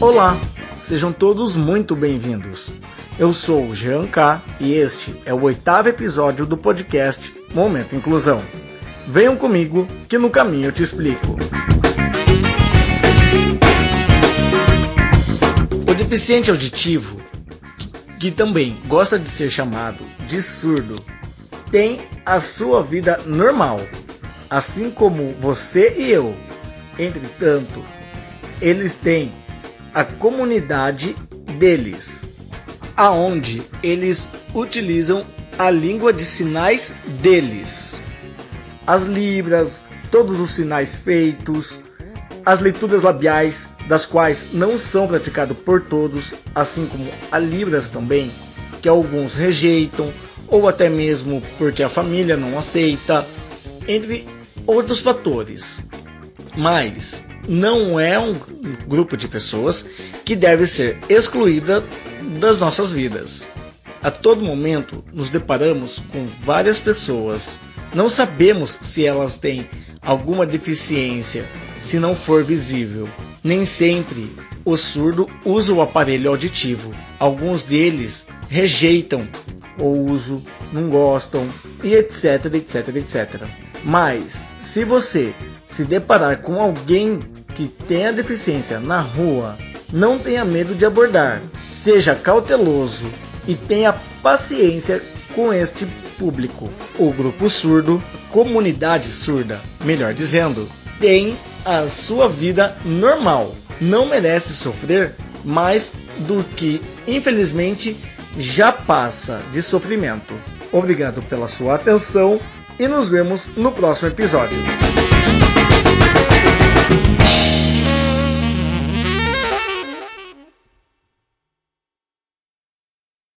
Olá, sejam todos muito bem-vindos. Eu sou o Jean K e este é o oitavo episódio do podcast Momento Inclusão. Venham comigo que no caminho eu te explico. O deficiente auditivo, que também gosta de ser chamado de surdo, tem a sua vida normal, assim como você e eu. Entretanto, eles têm a comunidade deles, aonde eles utilizam a língua de sinais deles. As libras, todos os sinais feitos, as leituras labiais, das quais não são praticados por todos, assim como a libras também, que alguns rejeitam ou até mesmo porque a família não aceita, entre outros fatores. Mas não é um grupo de pessoas que deve ser excluída das nossas vidas. A todo momento nos deparamos com várias pessoas. Não sabemos se elas têm alguma deficiência, se não for visível. Nem sempre o surdo usa o aparelho auditivo. Alguns deles rejeitam o uso, não gostam e etc, etc, etc. Mas se você se deparar com alguém que tenha deficiência na rua, não tenha medo de abordar. Seja cauteloso e tenha paciência com este público. O grupo surdo, comunidade surda, melhor dizendo, tem a sua vida normal. Não merece sofrer mais do que, infelizmente, já passa de sofrimento. Obrigado pela sua atenção e nos vemos no próximo episódio.